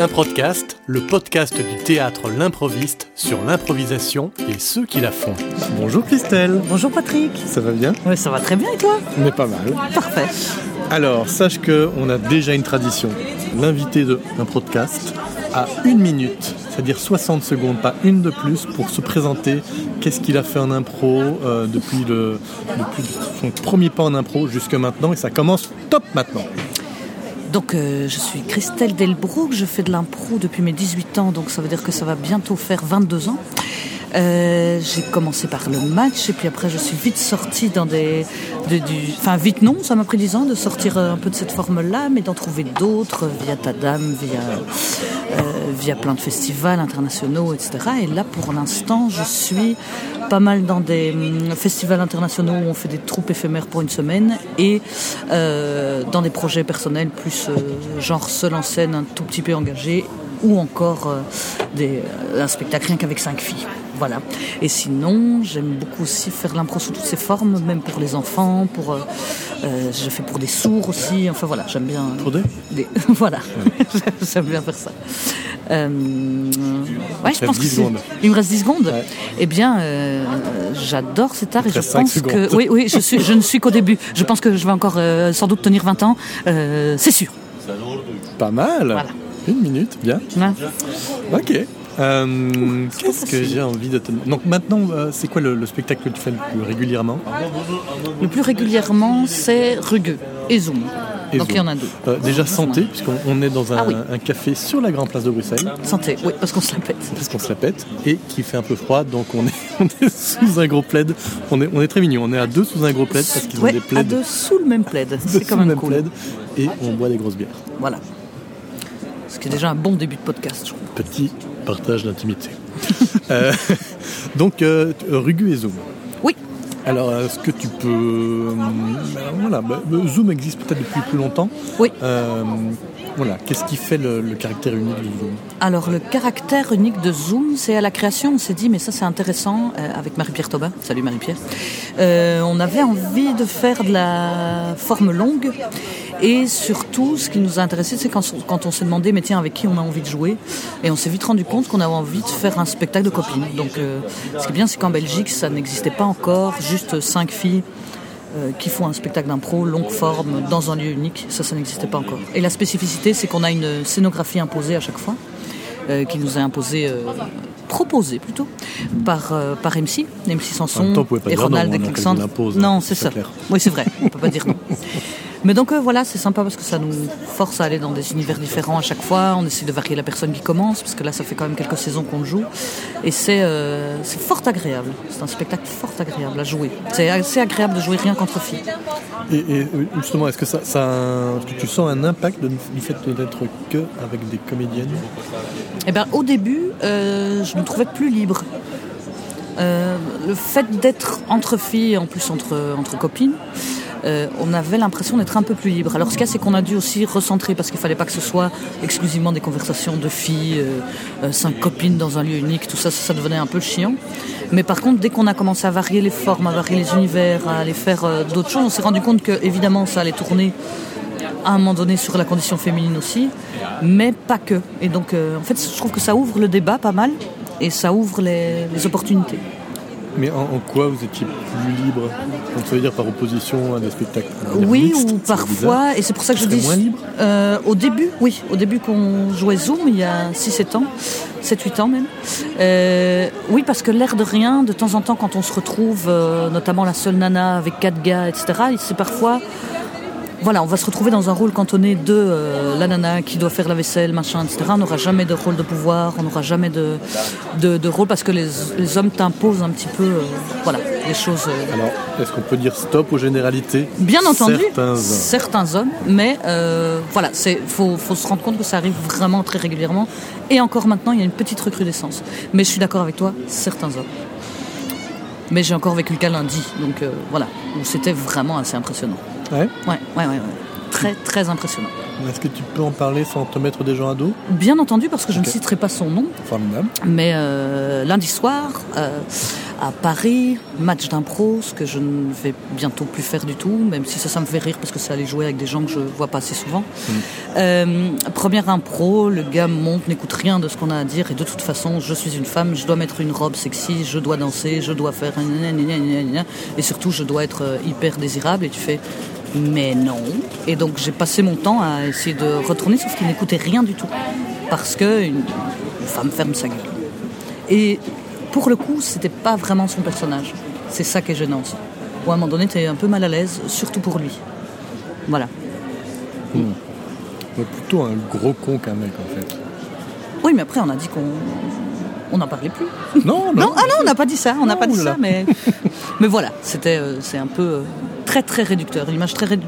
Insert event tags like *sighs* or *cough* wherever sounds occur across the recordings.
Un podcast, le podcast du théâtre L'improviste sur l'improvisation et ceux qui la font. Bonjour Christelle. Bonjour Patrick. Ça va bien? Oui, ça va très bien et toi? On est pas mal. Parfait. Alors, sache qu'on a déjà une tradition. L'invité d'un podcast a une minute, c'est-à-dire 60 secondes, pas une de plus, pour se présenter qu'est-ce qu'il a fait en impro euh, depuis, le, depuis son premier pas en impro jusque maintenant. Et ça commence top maintenant. Donc euh, je suis Christelle Delbrook, je fais de l'impro depuis mes 18 ans, donc ça veut dire que ça va bientôt faire 22 ans. Euh, j'ai commencé par le match et puis après je suis vite sortie dans des... enfin vite non, ça m'a pris 10 ans de sortir euh, un peu de cette forme-là, mais d'en trouver d'autres via Tadam, via, euh, via plein de festivals internationaux, etc. Et là pour l'instant je suis pas mal dans des hum, festivals internationaux où on fait des troupes éphémères pour une semaine et dans des projets personnels plus genre seul en scène, un tout petit peu engagé ou encore euh, des, un spectacle rien qu'avec cinq filles. Voilà. Et sinon, j'aime beaucoup aussi faire l'impro sous toutes ses formes, même pour les enfants, pour, euh, euh, je fais pour des sourds aussi. Enfin voilà, j'aime bien. Pour des des- *laughs* voilà, *laughs* j'aime bien faire ça. Euh, ouais, je pense que 10 c'est- secondes. il me reste 10 secondes. Ouais. Eh bien, euh, j'adore cet art et je pense secondes. que oui, oui, je, suis, je ne suis qu'au début. Je pense que je vais encore euh, sans doute tenir 20 ans, euh, c'est sûr. Pas mal. Voilà. Une minute, bien. Ok. Euh, Qu'est-ce que j'ai envie de te... Donc maintenant, euh, c'est quoi le, le spectacle que tu fais le plus régulièrement? Le plus régulièrement, c'est Rugueux et Zoom. Et Donc il y en a deux. Euh, Déjà santé, puisqu'on on est dans un, Ah oui. un café sur la Grande Place de Bruxelles, Santé, oui, parce qu'on se la pète. parce qu'on se la pète, et qui fait un peu froid, donc on est, *laughs* on est sous un gros plaid. On est, on est très mignon, on est à deux sous un gros plaid, parce qu'ils ont des à plaids deux sous le même plaid. C'est quand même cool. plaid, et on boit des grosses bières. Voilà. Ce qui est déjà un bon début de podcast, je trouve. Petit partage d'intimité. *laughs* Euh, donc, euh, Rugu et Zoom. Oui, Alors, est-ce que tu peux... euh, voilà, bah, Zoom existe peut-être depuis plus longtemps. oui. Voilà, qu'est-ce qui fait le, le caractère unique de Zoom? Alors le caractère unique de Zoom, c'est à la création, on s'est dit mais ça c'est intéressant euh, avec Marie-Pierre Tobin. Salut Marie-Pierre. Euh, on avait envie de faire de la forme longue et surtout ce qui nous a intéressé c'est quand, quand on s'est demandé mais tiens avec qui on a envie de jouer et on s'est vite rendu compte qu'on avait envie de faire un spectacle de copines. Donc euh, ce qui est bien c'est qu'en Belgique ça n'existait pas encore, juste cinq filles euh, qui font un spectacle d'impro longue forme dans un lieu unique. Ça, ça n'existait pas encore. Et la spécificité, c'est qu'on a une scénographie imposée à chaque fois, euh, qui nous est imposée, proposée plutôt, par, euh, par MC, MC Sanson temps, et Ronald non, et hein, Alexandre. l'impose, Non, hein, c'est c'est ça. clair. Oui, c'est vrai, on peut pas dire non. *laughs* Mais donc euh, voilà, c'est sympa parce que ça nous force à aller dans des univers différents à chaque fois. On essaie de varier la personne qui commence, parce que là, ça fait quand même quelques saisons qu'on le joue. Et c'est euh, c'est fort agréable. C'est un spectacle fort agréable à jouer. C'est assez agréable de jouer rien qu'entre filles. Et, et, euh, justement, est-ce que ça, est-ce que tu sens un impact de- du fait de n'être que avec des comédiennes? Eh ben, au début, euh, je me trouvais plus libre. Le fait d'être entre filles, en plus entre, entre copines, euh, on avait l'impression d'être un peu plus libre. Alors ce qu'il y a, c'est qu'on a dû aussi recentrer parce qu'il fallait pas que ce soit exclusivement des conversations de filles, euh, euh, cinq copines dans un lieu unique, tout ça, ça, devenait un peu chiant. Mais par contre, dès qu'on a commencé à varier les formes, à varier les univers, à aller faire d'autres choses, on s'est rendu compte que évidemment ça allait tourner à un moment donné sur la condition féminine aussi, mais pas que. Et donc, en fait, je trouve que ça ouvre le débat pas mal et ça ouvre les opportunités. Mais en, en quoi vous étiez plus libre Donc ça veut dire par opposition à des spectacles Oui, mixtes, ou parfois, et c'est pour ça que je dis. moins libre euh, Au début, oui. Au début, qu'on jouait Zoom, il y a 6-7 ans, 7-8 ans même. Euh, oui, parce que l'air de rien, de temps en temps, quand on se retrouve, euh, notamment la seule nana avec quatre gars, etc., c'est parfois. Voilà, on va se retrouver dans un rôle cantonné de euh, la nana qui doit faire la vaisselle, machin, etc. On n'aura jamais de rôle de pouvoir, on n'aura jamais de, de, de rôle parce que les, les hommes t'imposent un petit peu, euh, voilà, des choses. euh, Alors, est-ce qu'on peut dire stop aux généralités? Bien entendu, Certains hommes. certains hommes, mais voilà, c'est faut, faut se rendre compte que ça arrive vraiment très régulièrement. Et encore maintenant, il y a une petite recrudescence. Mais je suis d'accord avec toi, certains hommes. Mais j'ai encore vécu le cas lundi, donc voilà, où c'était vraiment assez impressionnant. Ouais. Ouais, ouais, ouais. Très, très impressionnant. Est-ce que tu peux en parler sans te mettre des gens à dos? Bien entendu, parce que je ne citerai pas son nom, Formidable. mais euh, lundi soir, euh, à Paris, match d'impro, ce que je ne vais bientôt plus faire du tout, même si ça, ça me fait rire parce que c'est aller jouer avec des gens que je vois pas assez souvent. Euh, première impro, le gars monte, n'écoute rien de ce qu'on a à dire et de toute façon, je suis une femme, je dois mettre une robe sexy, je dois danser, je dois faire et surtout je dois être hyper désirable et tu fais mais non. Et donc j'ai passé mon temps à essayer de retourner sauf qu'il n'écoutait rien du tout parce que une femme ferme sa gueule. Et pour le coup, c'était pas vraiment son personnage. C'est ça qui est gênant aussi. Ou à un moment donné, t'es un peu mal à l'aise, surtout pour lui. Voilà. Donc, plutôt un gros con qu'un mec en fait. Oui, mais après, on a dit qu'on on n'en parlait plus. Non, *laughs* Non, ah non, on n'a pas dit ça, on n'a pas dit ça, mais, *laughs* mais voilà, c'était, euh, c'est un peu euh, très très réducteur, une image très,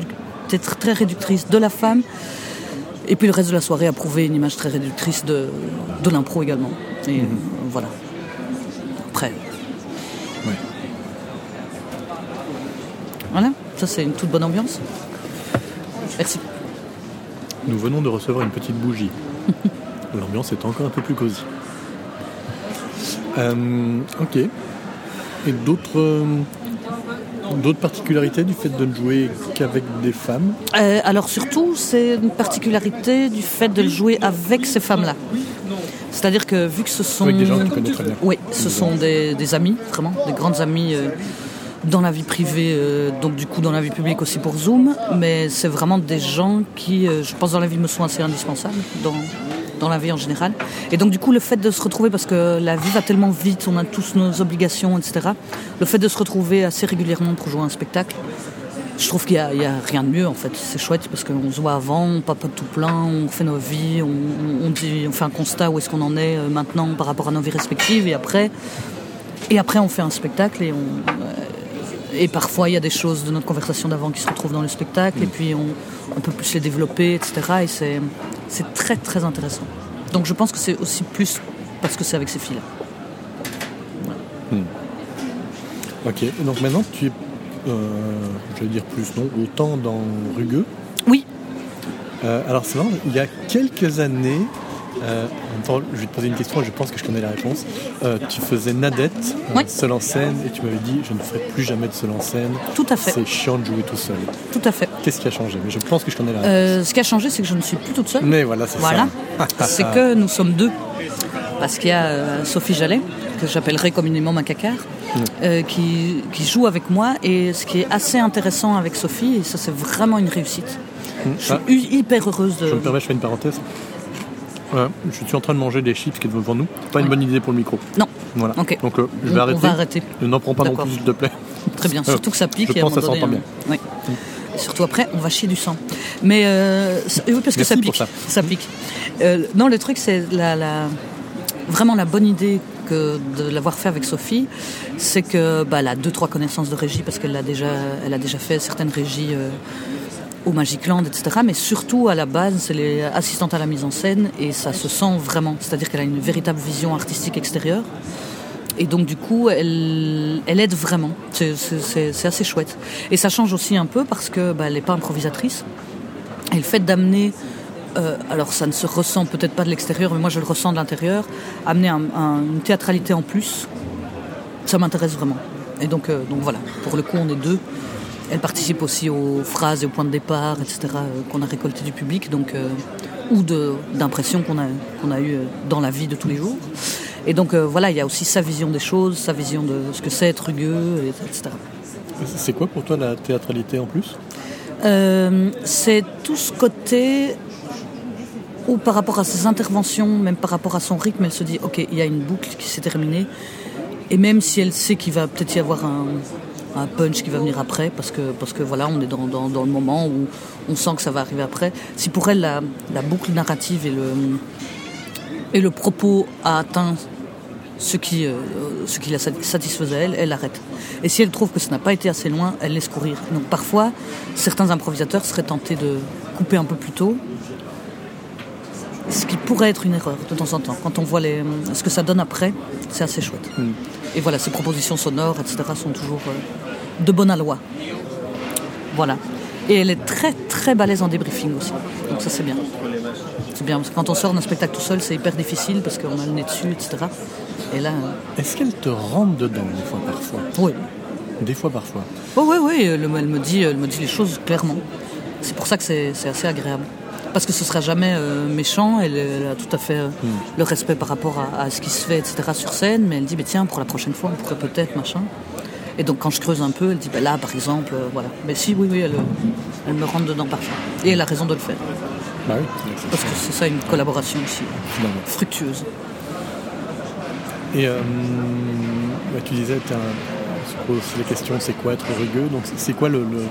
très réductrice de la femme, et puis le reste de la soirée a prouvé une image très réductrice de, de l'impro également. Et Mhm. voilà. Après. Ouais. Voilà, ça c'est une toute bonne ambiance. Merci. Nous venons de recevoir une petite bougie. *laughs* L'ambiance est encore un peu plus cosy. Euh, ok. Et d'autres euh, d'autres particularités du fait de ne jouer qu'avec des femmes Euh, alors surtout, c'est une particularité du fait de le jouer avec ces femmes-là. C'est-à-dire que vu que ce sont... Avec des gens que tu très bien. Oui, ce sont des, des amis, vraiment, des grandes amies euh, dans la vie privée, euh, donc du coup dans la vie publique aussi pour Zoom, mais c'est vraiment des gens qui, euh, je pense, dans la vie me sont assez indispensables, dans, dans la vie en général. Et donc du coup, le fait de se retrouver, parce que la vie va tellement vite, on a tous nos obligations, etc., le fait de se retrouver assez régulièrement pour jouer un spectacle, je trouve qu'il n'y a, rien de mieux en fait. C'est chouette parce qu'on se voit avant, on papote tout plein, on fait nos vies, on, dit, on fait un constat où est-ce qu'on en est euh, maintenant par rapport à nos vies respectives et après, et après on fait un spectacle et on. euh, et parfois il y a des choses de notre conversation d'avant qui se retrouvent dans le spectacle et puis on, on peut plus les développer, etc. Et c'est, c'est très très intéressant. Donc je pense que c'est aussi plus parce que c'est avec ces filles-là. Ok. Et donc maintenant tu es, euh, je vais dire plus non, autant dans Rugueux. Oui, Euh, alors c'est marrant, il y a quelques années, euh, en même temps, je vais te poser une question et je pense que je connais la réponse. Euh, tu faisais Nadette, euh, Oui. seul en scène, et tu m'avais dit je ne ferai plus jamais de seul en scène. tout à fait, C'est chiant de jouer tout seul. tout à fait. Qu'est-ce qui a changé? Mais je pense que je connais la réponse. Euh, ce qui a changé, c'est que je ne suis plus toute seule. Mais voilà, c'est Voilà. ça. *laughs* c'est que nous sommes deux. Parce qu'il y a Sophie Jallet, que j'appellerai communément ma cacare, euh, qui, qui joue avec moi. Et ce qui est assez intéressant avec Sophie, et ça c'est vraiment une réussite, je suis Ah, hyper heureuse de... je me permets, je fais une parenthèse. Je suis en train de manger des chips qui est devant nous. Pas une bonne idée pour le micro. Non, Voilà. Ok. Donc euh, je on, vais on arrêter. va arrêter. Ne N'en prends pas non plus, s'il te plaît. Très bien, surtout que ça pique. je et à un pense que ça donné, s'entend bien. euh, oui. Surtout après, on va chier du sang. Mais euh, oui, parce que Merci ça pour pique. ça. pique. Euh, non, le truc, c'est la, la- vraiment la bonne idée que de l'avoir fait avec Sophie, c'est que bah, elle a deux trois connaissances de régie parce qu'elle a déjà, elle a déjà fait certaines régies. Au Magic Land, etc. Mais surtout, à la base, elle est assistante à la mise en scène et ça se sent vraiment. C'est-à-dire qu'elle a une véritable vision artistique extérieure. Et donc, du coup, elle, aide vraiment. C'est- C'est c'est- c'est assez chouette. Et ça change aussi un peu parce que bah, elle n'est pas improvisatrice. Et le fait d'amener, euh, alors ça ne se ressent peut-être pas de l'extérieur, mais moi je le ressens de l'intérieur, amener un- un- une théâtralité en plus, ça m'intéresse vraiment. Et donc, euh, donc voilà, pour le coup on est deux. Elle participe aussi aux phrases et aux points de départ, etc., euh, qu'on a récolté du public, donc, euh, ou d'impressions qu'on a, qu'on a eues euh, dans la vie de tous les jours. Et donc euh, voilà, il y a aussi sa vision des choses, sa vision de ce que c'est être rugueux, et- etc. C'est quoi pour toi la théâtralité en plus? Euh, c'est tout ce côté où par rapport à ses interventions, même par rapport à son rythme, elle se dit ok, il y a une boucle qui s'est terminée, et même si elle sait qu'il va peut-être y avoir un, un punch qui va venir après, parce que parce que voilà, on est dans, dans, le moment où on sent que ça va arriver après. Si pour elle la, boucle narrative et le et le propos a atteint ce qui, euh, ce qui la sat- satisfaisait elle, elle arrête. Et si elle trouve que ça n'a pas été assez loin, elle laisse courir. Donc parfois, certains improvisateurs seraient tentés de couper un peu plus tôt, ce qui pourrait être une erreur de temps en temps. Quand on voit les, ce que ça donne après, c'est assez chouette. Et voilà, ces propositions sonores, etc., sont toujours euh, de bonne aloi. Voilà. Et elle est très très balèze en débriefing aussi. Donc ça c'est bien. C'est bien, parce que quand on sort d'un spectacle tout seul, c'est hyper difficile parce qu'on a le nez dessus, etc. Et là, Est-ce qu'elle te rentre dedans des fois parfois? Oui. Des fois parfois. Oui, oui, oui, elle, me- elle me dit, elle me dit les choses clairement. C'est pour ça que c'est assez agréable. Parce que ce sera jamais euh, méchant, elle, elle a tout à fait euh, le respect par rapport à, à ce qui se fait, etc. sur scène, mais elle dit, mais tiens, pour la prochaine fois, on pourrait peut-être, machin. Et donc quand je creuse un peu, elle dit, bah là, par exemple, euh, voilà. Mais si, oui, oui, elle, elle me rentre dedans parfois. Et elle a raison de le faire. Bah oui, Parce que c'est ça une collaboration aussi, finalement. fructueuse. Et bah, tu disais, on se pose la question, c'est quoi être rugueux? Donc c'est- c'est quoi le, le,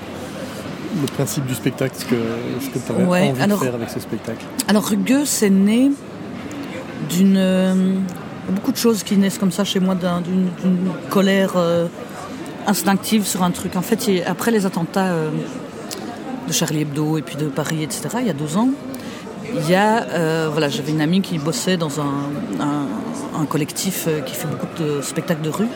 le principe du spectacle Ce que, ce que tu avais Ouais, envie alors- de faire avec ce spectacle Alors rugueux, c'est né d'une euh, beaucoup de choses qui naissent comme ça chez moi, d'un- d'une colère euh, instinctive sur un truc. En fait, il après les attentats euh, de Charlie Hebdo et puis de Paris, etc. Il y a deux ans, il y a voilà, j'avais une amie qui bossait dans un, un- un collectif qui fait beaucoup de spectacles de rue.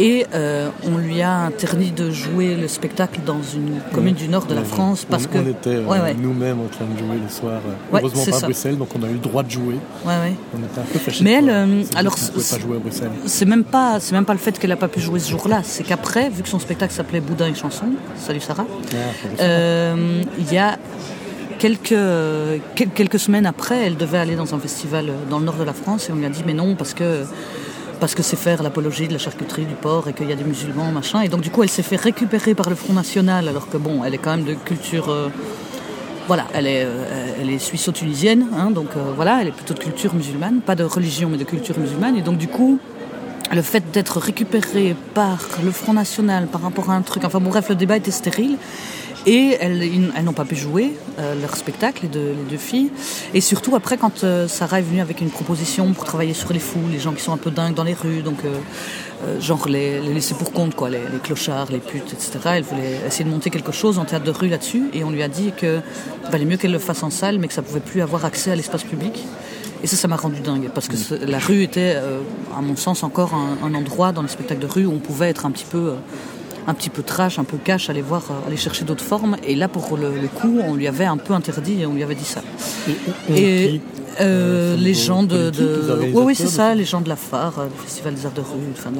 Et euh, on lui a interdit de jouer le spectacle dans une commune du nord de la France parce on, que on était euh, Ouais, ouais. nous-mêmes en train de jouer le soir. euh, Ouais, heureusement pas à. Bruxelles, donc on a eu le droit de jouer. On était un peu fâchés. Mais elle, euh, alors, pas jouer à Bruxelles. C'est même pas, c'est même pas le fait qu'elle a pas pu jouer ce jour-là, c'est qu'après, vu que son spectacle s'appelait Boudin et chanson, salut Sarah, Ah, il y a quelques quel- quelques semaines après, elle devait aller dans un festival dans le nord de la France et on lui a dit mais non parce que parce que c'est faire l'apologie de la charcuterie du porc et qu'il y a des musulmans machin. Et donc du coup elle s'est fait récupérer par le Front National alors que bon elle est quand même de culture euh, voilà, elle est, euh, est suisse-tunisienne, hein, donc euh, voilà, elle est plutôt de culture musulmane, pas de religion mais de culture musulmane, et donc du coup, le fait d'être récupéré par le Front National par rapport à un truc, enfin bon bref, le débat était stérile, et elles, n'ont pas pu jouer euh, leur spectacle, les deux, les deux filles, et surtout après quand euh, Sarah est venue avec une proposition pour travailler sur les fous, les gens qui sont un peu dingues dans les rues, donc euh, genre les, les laisser pour compte, quoi, les, les clochards, les putes, etc. Elle voulait essayer de monter quelque chose en théâtre de rue là-dessus, et on lui a dit que valait mieux qu'elle le fasse en salle, mais que ça pouvait plus avoir accès à l'espace public. Et ça, ça m'a rendu dingue, parce que ce- la rue était, à mon sens, encore un, un endroit dans les spectacles de rue où on pouvait être un petit peu, un petit peu trash, un peu cash, aller voir, euh, aller chercher d'autres formes. Et là, pour le, le coup, on lui avait un peu interdit et on lui avait dit ça. Et, euh, euh, les gens de, les oui, oui, c'est ça, les gens de la phare, du festival des arts de rue, enfin, de-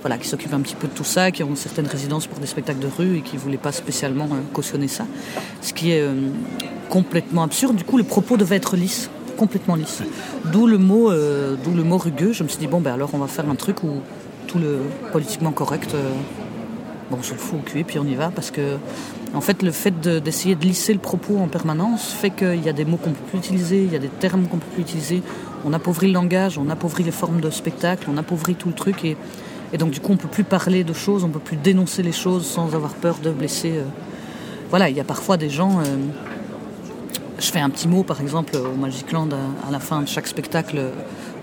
voilà, qui s'occupent un petit peu de tout ça, qui ont certaines résidences pour des spectacles de rue et qui voulaient pas spécialement cautionner ça, ce qui est euh, complètement absurde. Du coup, le propos devait être lisse, complètement lisse. D'où le mot, euh, d'où le mot rugueux. Je me suis dit bon, ben alors on va faire un truc où tout le politiquement correct. euh, Bon, on se le fout au cul puis on y va parce que, en fait, le fait de- d'essayer de, lisser le propos en permanence fait qu'il y a des mots qu'on peut plus utiliser, il y a des termes qu'on peut plus utiliser. On appauvrit le langage, on appauvrit les formes de spectacle, on appauvrit tout le truc et, donc du coup on peut plus parler de choses, on peut plus dénoncer les choses sans avoir peur de blesser. euh. Voilà, il y a parfois des gens. euh, je fais un petit mot, par exemple, au Magic Land à, à la fin de chaque spectacle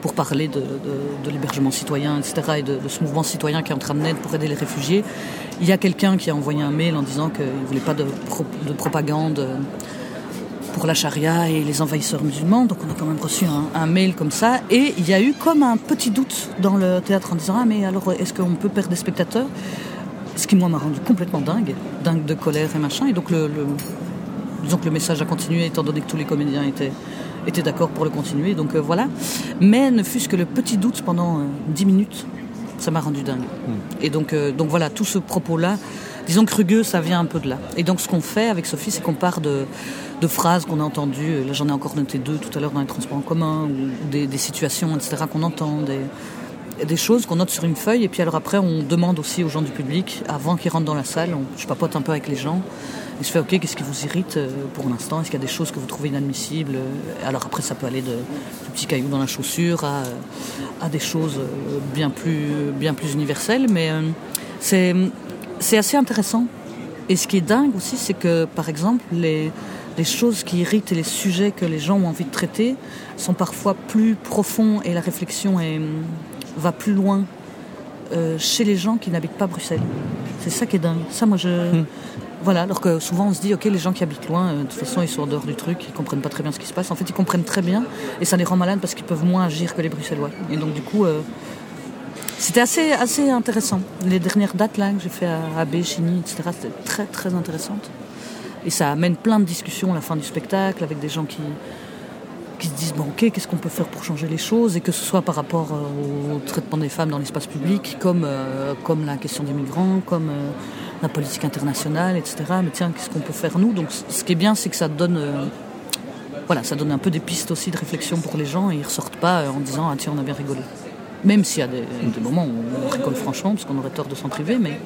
pour parler de, l'hébergement citoyen, etc., et de, ce mouvement citoyen qui est en train de naître pour aider les réfugiés. Il y a quelqu'un qui a envoyé un mail en disant qu'il ne voulait pas de, pro- de propagande euh, pour la charia et les envahisseurs musulmans. Donc on a quand même reçu un, mail comme ça. Et il y a eu comme un petit doute dans le théâtre en disant Ah, mais alors est-ce qu'on peut perdre des spectateurs? Ce qui, moi, m'a rendu complètement dingue, dingue de colère et machin. Et donc le- le, le message a continué étant donné que tous les comédiens étaient, étaient d'accord pour le continuer. Donc euh, voilà. Mais ne fût-ce que le petit doute pendant euh, 10 minutes, ça m'a rendu dingue. Et donc, euh, donc voilà, tout ce propos-là, disons que rugueux, ça vient un peu de là. Et donc ce qu'on fait avec Sophie, c'est qu'on part de, de phrases qu'on a entendues. Là, j'en ai encore noté deux tout à l'heure dans les transports en commun, ou des, des situations, etc., qu'on entend, des, des choses qu'on note sur une feuille. Et puis alors après, on demande aussi aux gens du public, avant qu'ils rentrent dans la salle, on, je papote un peu avec les gens. Et je fais, OK, qu'est-ce qui vous irrite euh, pour l'instant? Est-ce qu'il y a des choses que vous trouvez inadmissibles? Alors après, ça peut aller de, du petit caillou dans la chaussure à, des choses euh, bien plus, bien plus universelles. Mais euh, c'est c'est assez intéressant. Et ce qui est dingue aussi, c'est que, par exemple, les, les choses qui irritent et les sujets que les gens ont envie de traiter sont parfois plus profonds et la réflexion va plus loin euh, chez les gens qui n'habitent pas Bruxelles. C'est ça qui est dingue. Ça, moi, je. Voilà, alors que souvent on se dit, ok, les gens qui habitent loin, euh, de toute façon, ils sont en dehors du truc, ils comprennent pas très bien ce qui se passe. En fait, ils comprennent très bien et ça les rend malades parce qu'ils peuvent moins agir que les Bruxellois. Et donc, du coup, euh, c'était assez, assez intéressant. Les dernières dates là que j'ai fait à AB, Chigny, etc., c'était très, très intéressante. Et ça amène plein de discussions à la fin du spectacle avec des gens qui, qui se disent bon ok qu'est-ce qu'on peut faire pour changer les choses et que ce soit par rapport euh, au traitement des femmes dans l'espace public comme euh, comme la question des migrants comme euh, la politique internationale etc mais tiens qu'est-ce qu'on peut faire nous? Donc ce qui est bien c'est que ça donne voilà ça donne un peu des pistes aussi de réflexion pour les gens et ils ressortent pas en disant ah tiens on a bien rigolé. Même s'il y a des, moments où on rigole franchement parce qu'on aurait tort de s'en priver mais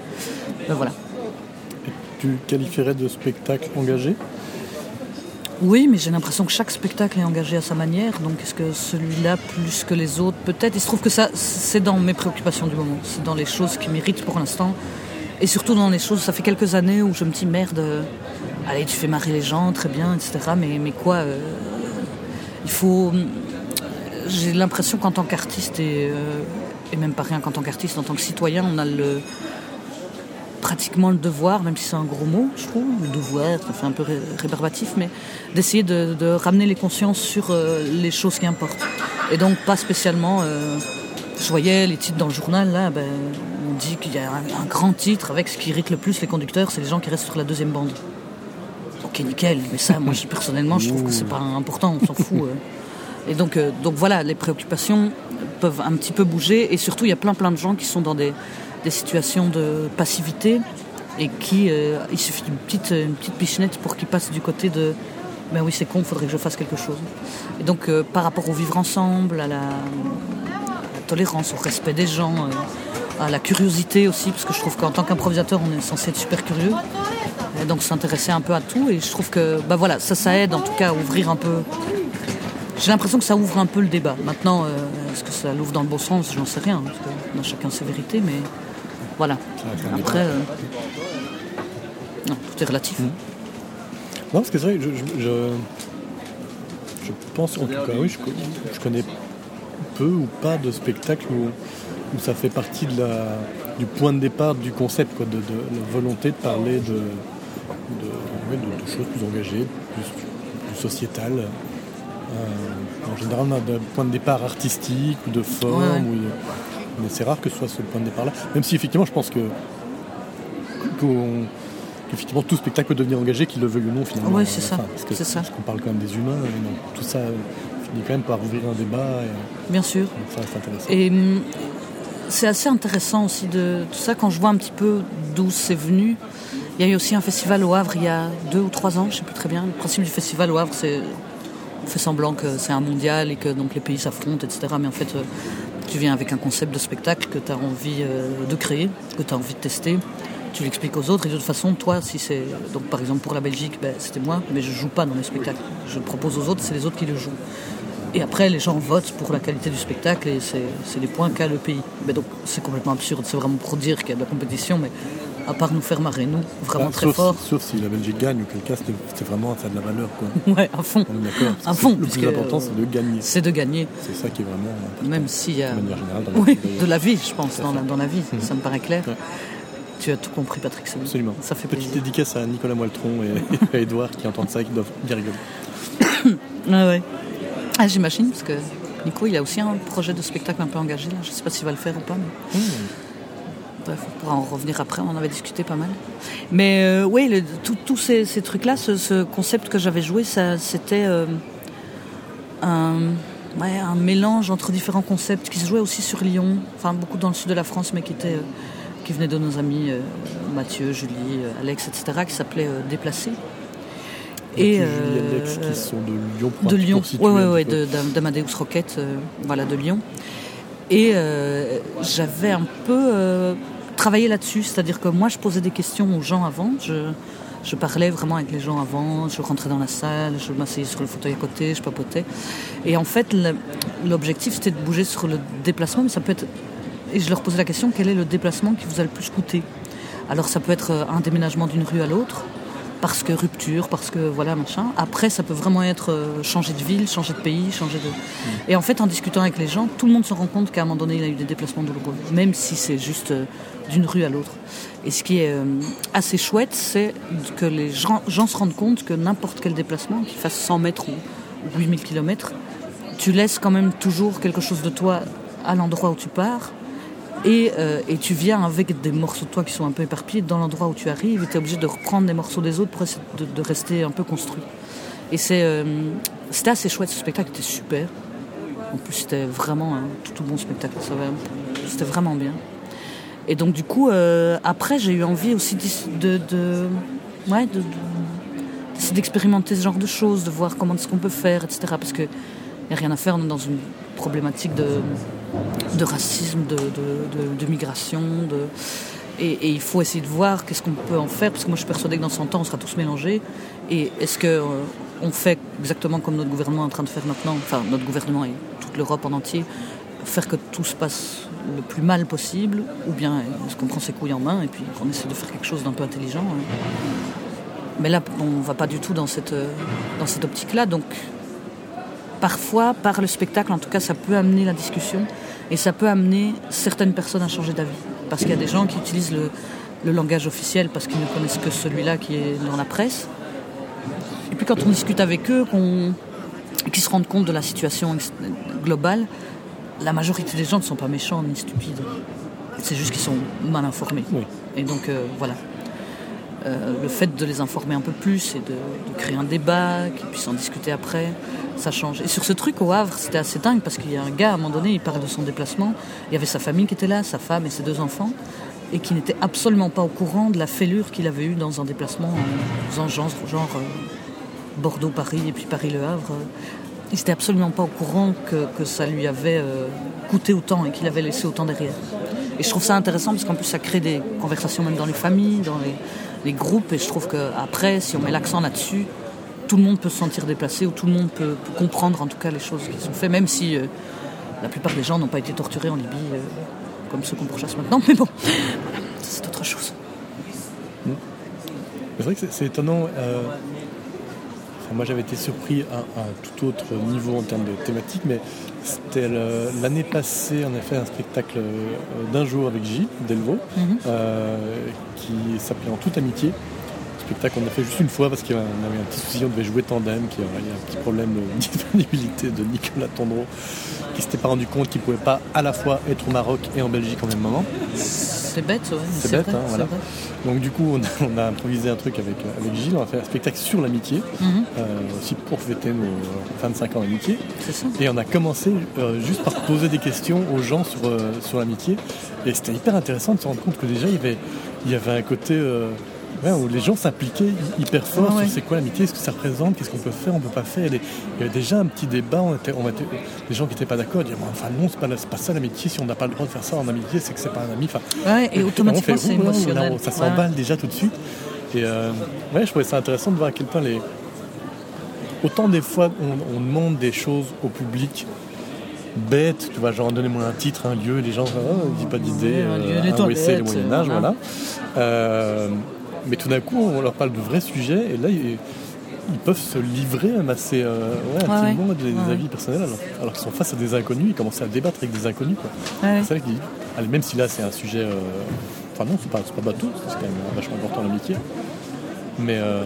voilà. Et tu qualifierais de spectacle engagé? Oui, mais j'ai l'impression que chaque spectacle est engagé à sa manière, donc est-ce que celui-là plus que les autres peut-être? Il se trouve que ça c'est dans mes préoccupations du moment, c'est dans les choses qui méritent pour l'instant. Et surtout dans les choses ça fait quelques années où je me dis merde allez tu fais marrer les gens très bien etc mais, quoi euh, il faut j'ai l'impression qu'en tant qu'artiste et, euh, et même pas rien qu'en tant qu'artiste en tant que citoyen on a le pratiquement le devoir même si c'est un gros mot je trouve le devoir ça fait un peu ré rébarbatif mais d'essayer de, ramener les consciences sur euh, les choses qui importent et donc pas spécialement euh, je voyais les titres dans le journal là ben, on dit qu'il y a un, grand titre avec ce qui irrite le plus les conducteurs c'est les gens qui restent sur la deuxième bande ok nickel mais ça moi personnellement je trouve que c'est pas important on s'en fout euh. et donc euh, donc voilà les préoccupations peuvent un petit peu bouger et surtout il y a plein plein de gens qui sont dans des des situations de passivité et qui euh, il suffit d'une petite une petite pichenette pour qu'ils passent du côté de mais oui c'est con faudrait que je fasse quelque chose. Et donc euh, par rapport au vivre ensemble à la, tolérance au respect des gens euh, à la curiosité aussi parce que je trouve qu'en tant qu'improvisateur on est censé être super curieux. Et donc s'intéresser un peu à tout et je trouve que bah voilà ça ça aide en tout cas à ouvrir un peu. J'ai l'impression que ça ouvre un peu le débat. Maintenant est-ce que ça l'ouvre dans le bon sens? J'en sais rien parce que dans chacun ses vérités mais voilà après euh... non, tout est relatif mmh. non parce que vrai je, je, je, je pense en tout cas oui je, connais peu ou pas de spectacle où, où ça fait partie de la du point de départ du concept quoi de, la volonté de parler de de, de, de, de choses plus engagées plus, plus sociétales euh, en général on a de point de départ artistique ou de forme ouais. Mais c'est rare que ce soit ce point de départ là même si effectivement je pense que effectivement tout spectacle peut devenir engagé qu'il le veuille ou non finalement. Ouais, c'est ça. C'est ça. qu'on parle quand même des humains et donc, tout ça finit quand même par ouvrir un débat et, bien sûr. ça, intéressant. et hum, c'est assez intéressant aussi de tout ça. Quand je vois un petit peu d'où c'est venu il y a eu aussi un festival au havre il ya deux ou trois ans je sais plus très bien. Le principe du festival au havre c'est on fait semblant que c'est un mondial et que donc les pays s'affrontent etc mais en fait euh, tu viens avec un concept de spectacle que tu as envie euh, de créer, que tu as envie de tester. Tu l'expliques aux autres et de toute façon toi si c'est donc par exemple pour la Belgique c'était moi mais je joue pas dans les spectacles. Je propose aux autres c'est les autres qui le jouent. Et après les gens votent pour la qualité du spectacle et c'est les points qu'a le pays. Mais donc c'est complètement absurde. C'est vraiment pour dire qu'il y a de la compétition mais à part nous faire marrer nous vraiment bah, très sauf, fort. sauf si la Belgique gagne ou quel cas c'est vraiment ça de la valeur quoi. *laughs* Ouais, à fond. À fond le plus important c'est de gagner. c'est de gagner. C'est ça qui est vraiment important. même s'il y a générale, oui, de la vie je pense dans la, dans la vie mmh. *laughs* ça me paraît clair. Ouais. tu as tout compris Patrick absolument. ça fait petite dédicace à Nicolas Moiltron et *laughs* à Edouard qui entendent ça qui doivent bien rigoler. *coughs* Ah ouais. Ah, j'imagine parce que Nico il a aussi un projet de spectacle un peu engagé là. je sais pas s'il va le faire ou pas mais... mmh bref on pourra en revenir après on avait discuté pas mal. Mais euh, oui tous ces, ces trucs là ce, ce concept que j'avais joué c'était euh, un, ouais, un mélange entre différents concepts qui se jouait aussi sur Lyon enfin beaucoup dans le sud de la france mais qui était euh, qui venait de nos amis mathieu julie alex etc qui s'appelait déplacé et euh, qui sont de lyon de lyon. ouais, ouais, ouais, d'amadeus roquette euh, voilà de lyon. Et euh, j'avais un peu euh, travaillé là-dessus. C'est à dire que moi je posais des questions aux gens avant. Je, je parlais vraiment avec les gens avant. Je rentrais dans la salle je m'asseyais sur le fauteuil à côté je papotais. Et en fait l'objectif c'était de bouger sur le déplacement mais ça peut être et je leur posais la question quel est le déplacement qui vous a le plus coûté? Alors ça peut être un déménagement d'une rue à l'autre parce que rupture parce que voilà machin après ça peut vraiment être euh, changer de ville changer de pays changer de mmh. et en fait en discutant avec les gens tout le monde se rend compte qu'à un moment donné il a eu des déplacements douloureux même si c'est juste euh, d'une rue à l'autre et ce qui est euh, assez chouette c'est que les gens, gens se rendent compte que n'importe quel déplacement qui fasse 100 mètres ou 8000 km tu laisses quand même toujours quelque chose de toi à l'endroit où tu pars et, euh, et tu viens avec des morceaux de toi qui sont un peu éparpillés dans l'endroit où tu arrives et tu es obligé de reprendre des morceaux des autres pour de, de rester un peu construit Et c'est, euh, c'était assez chouette, ce spectacle était super. En plus, c'était vraiment un tout, bon spectacle, ça va- c'était vraiment bien. Et donc, du coup, euh, après, j'ai eu envie aussi de, d'expérimenter ce genre de choses, de voir comment est-ce qu'on peut faire, etc. Parce qu'il n'y a rien à faire, on est dans une problématique de, de racisme, de, migration, et, il faut essayer de voir qu'est-ce qu'on peut en faire, parce que moi je suis persuadée que dans 100 ans on sera tous mélangés. Et est-ce que euh, fait exactement comme notre gouvernement est en train de faire maintenant, enfin notre gouvernement et toute l'Europe en entier, faire que tout se passe le plus mal possible, ou bien est-ce qu'on prend ses couilles en main et puis qu'on essaie de faire quelque chose d'un peu intelligent hein? Mais là, on ne va pas du tout dans cette, euh, dans cette optique-là, donc parfois, par le spectacle, en tout cas, ça peut amener la discussion et ça peut amener certaines personnes à changer d'avis. Parce qu'il y a des gens qui utilisent le, le langage officiel parce qu'ils ne connaissent que celui-là qui est dans la presse. Et puis quand on discute avec eux, qu'on, qu'ils se rendent compte de la situation globale, la majorité des gens ne sont pas méchants ni stupides. C'est juste qu'ils sont mal informés. Oui. Et donc euh, voilà. Euh, le fait de les informer un peu plus et de, créer un débat, qu'ils puissent en discuter après, ça change. Et sur ce truc au Havre, c'était assez dingue parce qu'il y a un gars, à un moment donné, il parle de son déplacement. Il y avait sa famille qui était là, sa femme et ses deux enfants, et qui n'était absolument pas au courant de la fêlure qu'il avait eue dans un déplacement en faisant genre, euh, Bordeaux-Paris et puis Paris-Le Havre. Il n'était absolument pas au courant que, que ça lui avait euh, coûté autant et qu'il avait laissé autant derrière. Et je trouve ça intéressant parce qu'en plus ça crée des conversations même dans les familles, dans les, les groupes. Et je trouve qu'après, si on met l'accent là-dessus, tout le monde peut se sentir déplacé ou tout le monde peut, comprendre en tout cas les choses qui sont faites, même si euh, la plupart des gens n'ont pas été torturés en Libye euh, comme ceux qu'on pourchasse maintenant. *laughs* Mais bon, c'est autre chose. C'est vrai que c'est étonnant. euh, moi, j'avais été surpris à un tout autre niveau en termes de thématique, mais c'était l'année passée, on a fait un spectacle euh, d'un jour avec J. Delvaux, Mhm. euh, qui s'appelait En toute amitié. Spectacle qu'on a fait juste une fois parce qu'on avait un petit souci, on devait jouer tandem, qu'il y avait un petit problème de *laughs* disponibilité de Nicolas Tondreau, qui s'était pas rendu compte qu'il pouvait pas à la fois être au Maroc et en Belgique en même moment. C'est bête, ouais, C'est bête, vrai, hein, voilà. vrai. Donc du coup, on a, on a improvisé un truc avec, euh, avec Gilles, on a fait un spectacle sur l'amitié, Mhm, euh, aussi pour fêter nos 25 ans d'amitié. Et on a commencé euh, juste par poser des questions aux gens sur, euh, sur l'amitié. Et c'était hyper intéressant de se rendre compte que déjà, il y avait, il y avait un côté euh, ouais, où les gens s'impliquaient hy- hyper fort Ouais, sur c'est quoi l'amitié, ce que ça représente, qu'est-ce qu'on peut faire, on peut pas faire. Les- il y avait déjà un petit débat, on était, on était, les gens qui n'étaient pas d'accord disaient, enfin non, c'est pas, pas ça l'amitié, si on n'a pas le droit de faire ça en amitié, c'est que c'est pas un ami. Enfin, et automatiquement, c'est émotionnel. là, ça s'emballe déjà tout de suite. Et euh, ouais, je trouvais ça intéressant de voir à quel point les. Autant des fois on, on demande des choses au public bêtes, tu vois, genre donnez-moi un titre, un lieu, les gens, oh, dis pas d'idée, euh, un WC, le Moyen-Âge, voilà. voilà. Euh, mais tout d'un coup, on leur parle de vrais sujets et là, ils, ils peuvent se livrer même assez euh, ouais, intimement ouais. des, des avis personnels alors, alors qu'ils sont face à des inconnus, ils commencent à débattre avec des inconnus. Quoi. C'est vrai qu'il allez, même si là c'est un sujet. euh, Enfin non, c'est pas, pas bateau, c'est quand même vachement important l'amitié. Mais euh,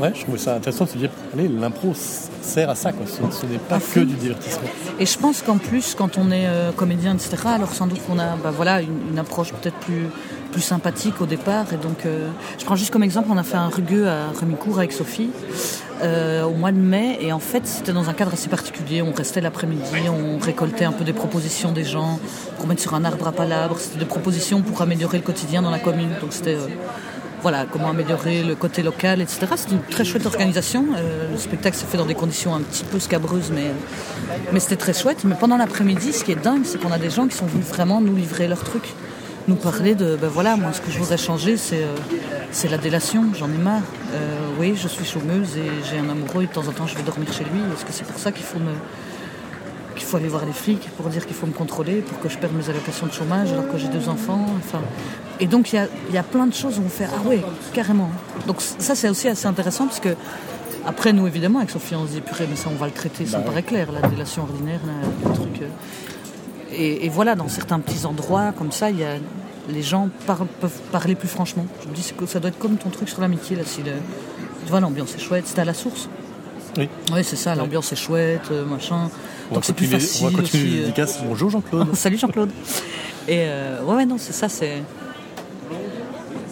ouais, je trouvais ça intéressant de se dire, allez, l'impro sert à ça, quoi. Ce, ce n'est pas À que fond. du divertissement. Et je pense qu'en plus, quand on est euh, comédien, etc., alors sans doute qu'on a bah, voilà, une, une approche peut-être plus, plus sympathique au départ. Et donc, euh, je prends juste comme exemple, on a fait un rugueux à Remicourt avec Sophie euh, au mois de mai. Et en fait, c'était dans un cadre assez particulier. On restait l'après-midi, on récoltait un peu des propositions des gens pour mettre sur un arbre à palabres. C'était des propositions pour améliorer le quotidien dans la commune. Donc, c'était. euh, voilà, comment améliorer le côté local, etc. C'est une très chouette organisation. Le spectacle s'est fait dans des conditions un petit peu scabreuses, mais, mais c'était très chouette. Mais pendant l'après-midi, ce qui est dingue, c'est qu'on a des gens qui sont venus vraiment nous livrer leur truc. Nous parler de, ben voilà, moi ce que je voudrais changer, c'est euh, la délation, j'en ai marre. Euh, oui, je suis chômeuse et j'ai un amoureux et de temps en temps je vais dormir chez lui. Est-ce que c'est pour ça qu'il faut me qu'il faut aller voir les flics pour dire qu'il faut me contrôler, pour que je perde mes allocations de chômage alors que j'ai deux enfants. Enfin, et donc il y a, y a plein de choses où on fait ah ouais carrément. Donc ça c'est aussi assez intéressant parce que après nous évidemment avec Sophie on se dit purée mais ça on va le traiter, ça me paraît clair la délation ordinaire, là, le truc. euh. Et, et voilà dans certains petits endroits comme ça il y a les gens peuvent parler plus franchement. Je me dis que ça doit être comme ton truc sur l'amitié là si le, tu vois l'ambiance est chouette, c'était à la source. Oui. Oui, c'est ça, l'ambiance est chouette, euh, machin. On Donc c'est plus facile On va continuer aussi. euh. dédicaces. Bonjour Jean-Claude. *laughs* Salut Jean-Claude. Et euh, ouais, non, c'est ça, c'est.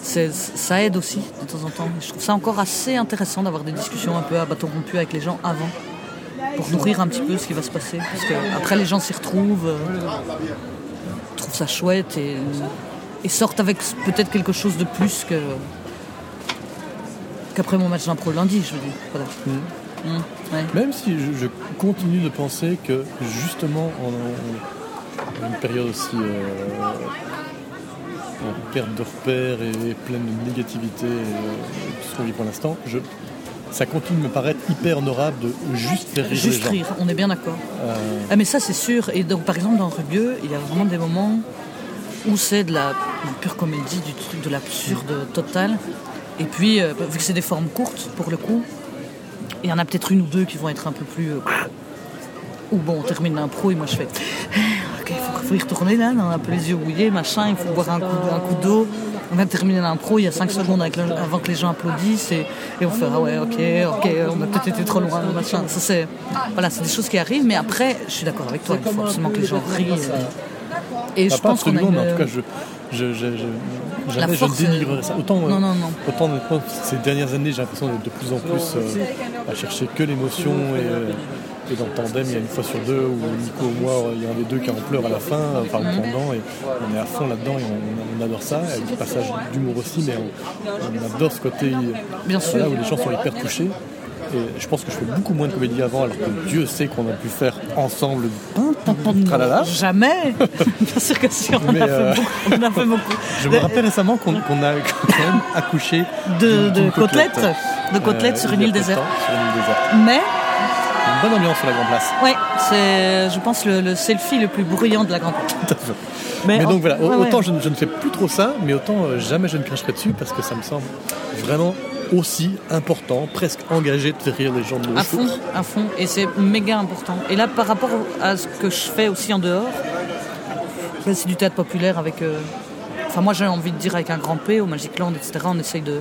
c'est- ça aide aussi de temps en temps. Je trouve ça encore assez intéressant d'avoir des discussions un peu à bâton rompu avec les gens avant, pour nourrir un petit peu ce qui va se passer. Parce que après les gens s'y retrouvent, euh, trouvent ça chouette et, et sortent avec peut-être quelque chose de plus que qu'après mon match d'impro lundi, je veux dire. Voilà. Mm, ouais. Même si je, je continue de penser que justement en, une période aussi euh, en perte de repères et pleine de négativité, et, euh, tout ce qu'on vit pour l'instant, je, ça continue de me paraître hyper honorable de juste faire rire Juste les gens. rire, on est bien d'accord. Euh, Ah mais ça c'est sûr. Et donc par exemple dans Rugueux, il y a vraiment des moments où c'est de la, pure comédie, du truc de l'absurde total. Et puis euh, vu que c'est des formes courtes pour le coup, il y en a peut-être une ou deux qui vont être un peu plus. euh, ou bon, on termine l'impro et moi je fais. *sighs* Ok, il faut, faut y retourner là, on a un peu les yeux mouillés, machin, il faut boire un coup, d'eau. On a terminé l'impro, il y a 5 secondes avant que les gens applaudissent et, on fait ah ouais, ok, ok, on a peut-être été trop loin, machin. Ça c'est. Voilà, c'est des choses qui arrivent, mais après, je suis d'accord avec toi, il faut absolument que les gens rient. Et bah, je pas pense a absolument, mais en tout cas, je, je, je, je- jamais je ne dénigrerai euh, ça. Autant, euh, Non, non, non. autant ces dernières années, j'ai l'impression d'être de plus en plus euh, à chercher que l'émotion et, euh, et dans le tandem, il y a une fois sur deux où Nico ou moi, il y en a des deux qui en pleurent à la fin, enfin ou pendant, et on est à fond là-dedans et on, on adore ça, avec des passages d'humour aussi, mais on, on adore ce côté Bien sûr. où les gens sont hyper touchés. Et je pense que je fais beaucoup moins de comédie avant, alors que Dieu sait qu'on a pu faire ensemble tralala. *laughs* Jamais Bien sûr que si, on, Mais, en a, euh, fait beaucoup, on a fait beaucoup. *laughs* Je me rappelle récemment qu'on a quand même accouché De, côtelettes, de côtelettes Euh, sur une île déserte. Mais, Une bonne ambiance sur la Grande Place. ouais, c'est, je pense, le, le selfie le plus bruyant de la grande. Tout à fait. Mais, Mais en- donc voilà, ouais, ouais. autant je, ne- je ne fais plus trop ça, mais autant euh, jamais je ne cracherai dessus parce que ça me semble vraiment aussi important, presque engagé de faire rire les gens de nos À fond, à fond. Et c'est méga important. Et là, par rapport à ce que je fais aussi en dehors, là, c'est du théâtre populaire avec. euh, Enfin, moi, j'ai envie de dire avec un grand P, au Magic Land, etc. On essaye de,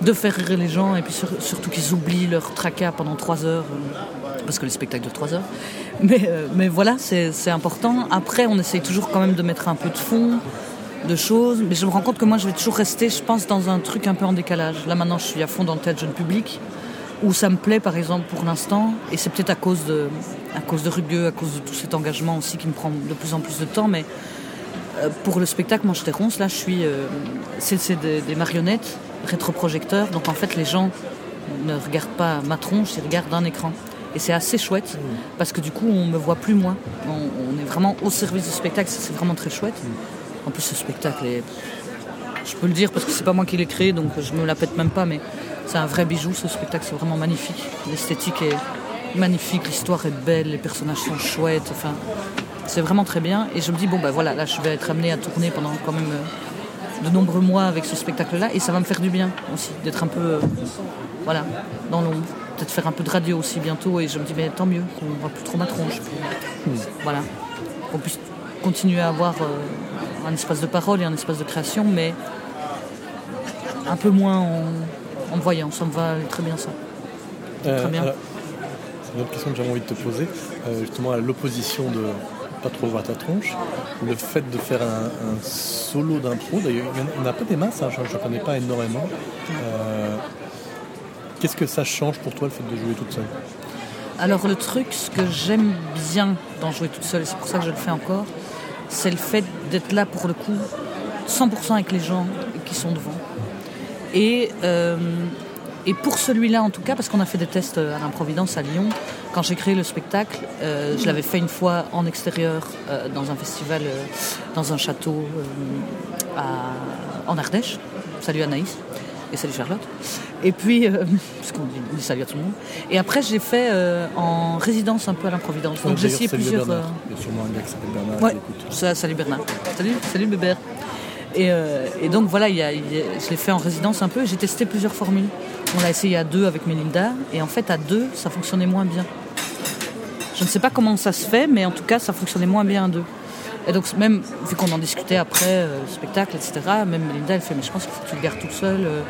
de faire rire les gens et puis sur- surtout qu'ils oublient leur tracas pendant trois heures. euh, parce que le spectacle dure trois heures. *laughs* Mais, euh, mais voilà, c'est c'est important. Après, on essaye toujours quand même de mettre un peu de fond, de choses. Mais je me rends compte que moi, je vais toujours rester, je pense, dans un truc un peu en décalage. Là, maintenant, je suis à fond dans le théâtre jeune public où ça me plaît par exemple pour l'instant et c'est peut-être à cause de à cause de Rugueux, à cause de tout cet engagement aussi qui me prend de plus en plus de temps mais euh, pour le spectacle Manche Ronce là je suis euh, c'est des, des marionnettes rétroprojecteurs. Donc en fait les gens ne regardent pas ma tronche ils regardent un écran. Et c'est assez chouette parce que du coup on me voit plus moi. On, on est vraiment au service du spectacle c'est vraiment très chouette en plus ce spectacle est je peux le dire parce que c'est pas moi qui l'ai créé, donc je me la pète même pas, mais c'est un vrai bijou ce spectacle, c'est vraiment magnifique. L'esthétique est magnifique, l'histoire est belle, les personnages sont chouettes, enfin, c'est vraiment très bien. Et je me dis, bon, ben voilà, là je vais être amenée à tourner pendant quand même euh, de nombreux mois avec ce spectacle-là, et ça va me faire du bien aussi, d'être un peu, euh, voilà, dans l'ombre. Peut-être faire un peu de radio aussi bientôt, et je me dis, mais tant mieux, qu'on voit plus trop ma tronche. Puis, Voilà, qu'on puisse continuer à avoir euh, un espace de parole et un espace de création, mais un peu moins en, voyant. Ça me va très bien ça. Euh, bien. alors, c'est une autre question que j'avais envie de te poser, euh, justement à l'opposition de pas trop voir ta tronche, le fait de faire un, un solo d'impro, d'ailleurs il y en a- il n'y en a pas des masses, hein, je ne connais pas énormément. Euh, Qu'est-ce que ça change pour toi le fait de jouer toute seule? Alors le truc, ce que j'aime bien dans jouer toute seule, et c'est pour ça que je le fais encore, c'est le fait d'être là pour le coup 100% avec les gens qui sont devant. Et, euh, et pour celui-là en tout cas, parce qu'on a fait des tests à l'Improvidence à Lyon, quand j'ai créé le spectacle, euh, je l'avais fait une fois en extérieur euh, dans un festival, euh, dans un château euh, en Ardèche. Salut Anaïs et salut Charlotte. Et puis, euh, *laughs* parce qu'on dit, dit salut à tout le monde. Et après, j'ai fait euh, en résidence un peu à l'Improvidence. Donc j'ai essayé plusieurs. Bernard. euh, Il y a sûrement un gars qui s'appelle Bernard Ouais, ça, salut Bernard. Salut, salut Bébert. Et, euh, et donc voilà, il y a- il y a- je l'ai fait en résidence un peu. J'ai testé plusieurs formules. On l'a essayé à deux avec Mélinda. Et en fait, à deux, ça fonctionnait moins bien. Je ne sais pas comment ça se fait, mais en tout cas, ça fonctionnait moins bien à deux. Et donc, même vu qu'on en discutait après euh, le spectacle, etc., même Mélinda, elle fait Mais je pense qu'il faut que tu le gardes toute seule. euh.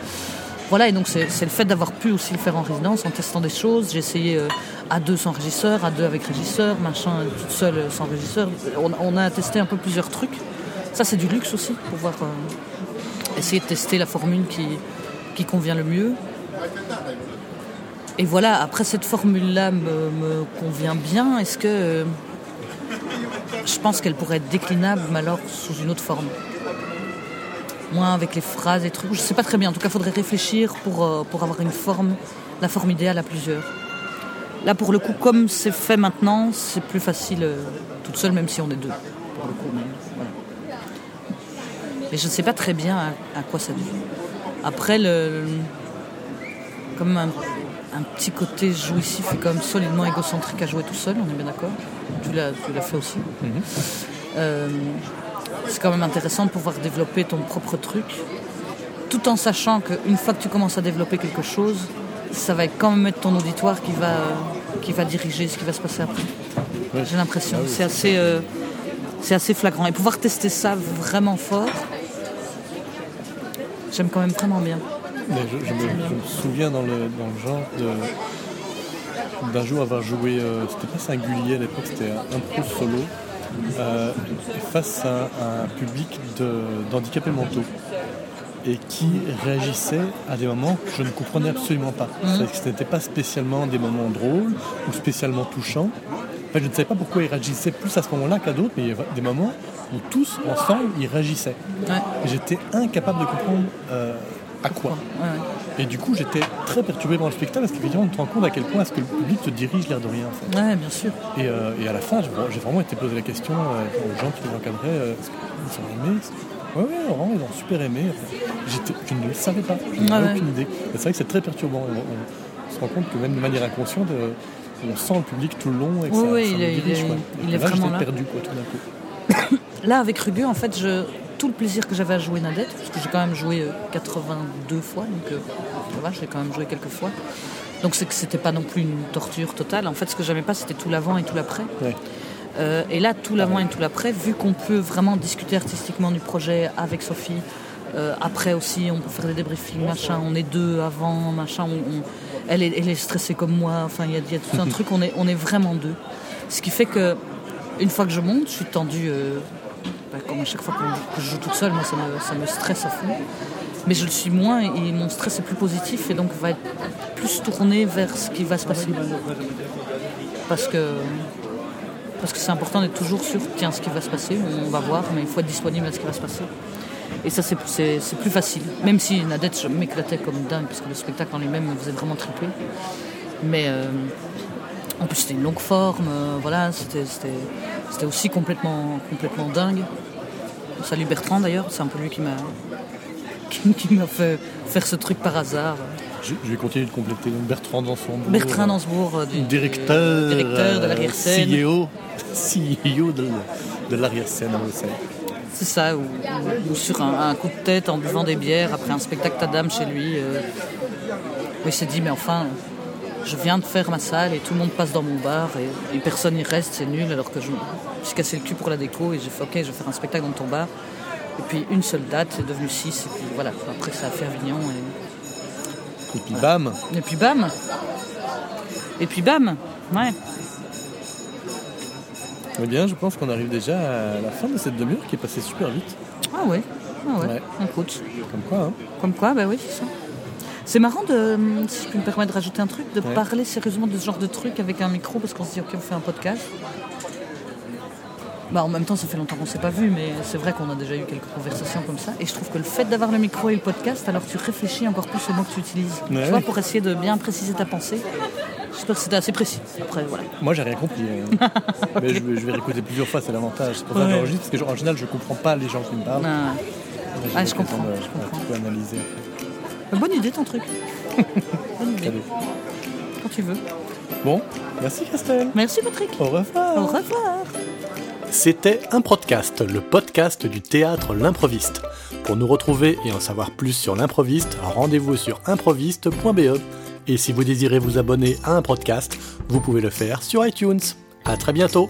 Voilà, et donc c'est le fait d'avoir pu aussi le faire en résidence, en testant des choses. J'ai essayé euh, à deux sans régisseur, à deux avec régisseur, machin, toute seule sans régisseur. On, a testé un peu plusieurs trucs. Ça, c'est du luxe aussi, pouvoir essayer de tester la formule qui, qui convient le mieux. Et voilà, après cette formule-là me, me convient bien, est-ce que je pense qu'elle pourrait être déclinable, mais alors sous une autre forme Moins avec les phrases et trucs, je sais pas très bien. En tout cas, il faudrait réfléchir pour, euh, pour avoir une forme, la forme idéale à plusieurs. Là, pour le coup, comme c'est fait maintenant, c'est plus facile euh, toute seule, même si on est deux. Pour le coup, voilà. Mais je ne sais pas très bien à, quoi ça dure. Après, le- comme un, un petit côté jouissif et quand même solidement égocentrique à jouer tout seul, on est bien d'accord Tu l'as fait aussi. Euh, c'est quand même intéressant de pouvoir développer ton propre truc, tout en sachant qu'une fois que tu commences à développer quelque chose, ça va quand même être ton auditoire qui va, qui va diriger ce qui va se passer après. J'ai l'impression. Ah oui. C'est assez, euh, assez flagrant. Et pouvoir tester ça vraiment fort, j'aime quand même vraiment bien. Mais je, je me, je me souviens dans le, dans le genre de- d'un jour avoir joué, euh, c'était pas singulier à l'époque, c'était un pro solo, euh, face à un public d'handicapés mentaux et qui réagissait à des moments que je ne comprenais absolument pas. Que ce n'était pas spécialement des moments drôles ou spécialement touchants. Enfin, je ne savais pas pourquoi ils réagissaient plus à ce moment-là qu'à d'autres, mais il y avait des moments où tous, ensemble, ils réagissaient. Ouais. J'étais incapable de comprendre euh, à quoi. Ouais, ouais. Et du coup, j'étais très perturbé dans le spectacle parce qu'effectivement, on te rend compte à quel point est-ce que le public te dirige l'air de rien. en fait. Ouais, bien sûr. Et, euh, et à la fin, j'ai vraiment été posé la question euh, aux gens qui les encadraient euh, est-ce qu'ils ont aimé Oui, oui, vraiment, ils ont super aimé. Enfin, j'étais- je ne le savais pas, je n'avais Ouais, ouais. aucune idée. C'est vrai que c'est très perturbant. On, on se rend compte que même de manière inconsciente, on sent le public tout le long et que Oui, ça, oui, ça il dirige, est- il est là, vraiment là. perdu quoi, tout d'un coup. *coughs* Là, avec Rugu, en fait, je, tout le plaisir que j'avais à jouer Nadette, parce que j'ai quand même joué euh, 82 fois, donc euh, va, j'ai quand même joué quelques fois. Donc c'est que c'était pas non plus une torture totale. En fait, ce que j'aimais pas, c'était tout l'avant et tout l'après. Ouais. Euh, et là, tout l'avant et tout l'après, vu qu'on peut vraiment discuter artistiquement du projet avec Sophie, euh, après aussi, on peut faire des débriefings, machin, on est deux avant, machin, on- on- elle, est, elle est stressée comme moi, enfin, il y a, il y a tout un *laughs* truc, on est, on est vraiment deux. Ce qui fait que, une fois que je monte, je suis tendue, euh, bah, comme chaque fois que, je joue toute seule, moi, ça me, ça me stresse à fond. Mais je le suis moins et mon stress est plus positif et donc va être plus tourné vers ce qui va se passer. Parce que parce que c'est important d'être toujours sûr, tiens, ce qui va se passer, on va voir, mais il faut être disponible à ce qui va se passer. Et ça, c'est- c'est c'est plus facile. Même si Nadette, je m'éclatais comme dingue, parce que le spectacle en lui-même me faisait vraiment triper. Mais euh, en plus, c'était une longue forme, euh, voilà, c'était- c'était aussi complètement, complètement dingue. Salut Bertrand d'ailleurs, c'est un peu lui qui m'a *laughs* qui, m'a fait faire ce truc par hasard. Je, je vais continuer de compléter. Donc Bertrand Dansombourg. Bertrand Dansbourg, euh, du, directeur, du- directeur de euh, l'arrière-scène. CEO, *laughs* CEO de, de l'arrière-scène à. C'est ça, ou, ou- ou sur un, un coup de tête en buvant des bières après un spectacle Tadam chez lui. euh, où il s'est dit, mais enfin, je viens de faire ma salle et tout le monde passe dans mon bar et, et personne n'y reste, c'est nul, alors que je me suis cassé le cul pour la déco et j'ai fait, ok, je vais faire un spectacle dans ton bar. Et puis une seule date, c'est devenu six, et puis voilà, après ça a fait Avignon. Et, Et puis bam, et puis bam Et puis bam Ouais. eh bien, je pense qu'on arrive déjà à la fin de cette demi-heure qui est passée super vite. Ah ouais, ah ouais. Ouais. écoute. Comme quoi, hein. Comme quoi, bah oui, c'est ça. C'est marrant de, si je peux me permettre de rajouter un truc, de Ouais. parler sérieusement de ce genre de truc avec un micro parce qu'on se dit ok on fait un podcast. Bah en même temps ça fait longtemps qu'on s'est pas vu mais c'est vrai qu'on a déjà eu quelques conversations comme ça et je trouve que le fait d'avoir le micro et le podcast alors tu réfléchis encore plus aux mots que tu utilises. Ouais. Tu vois pour essayer de bien préciser ta pensée. J'espère que c'était assez précis. Après voilà. Moi, j'ai rien compris. hein. *laughs* Mais je, vais- je vais réécouter plusieurs fois, c'est l'avantage. C'est pour ça que Ouais. j'enregistre, parce que en général, je comprends pas les gens qui me parlent. Ah, Ah, je comprends, de- je de comprends. tout analyser. Bonne idée ton truc. *laughs* bonne idée. Quand tu veux. Bon, merci Christelle. Merci Patrick. Au revoir. Au revoir. C'était un podcast, le podcast du théâtre L'improviste. Pour nous retrouver et en savoir plus sur l'improviste, rendez-vous sur improviste.be. Et si vous désirez vous abonner à un podcast, vous pouvez le faire sur iTunes. À très bientôt.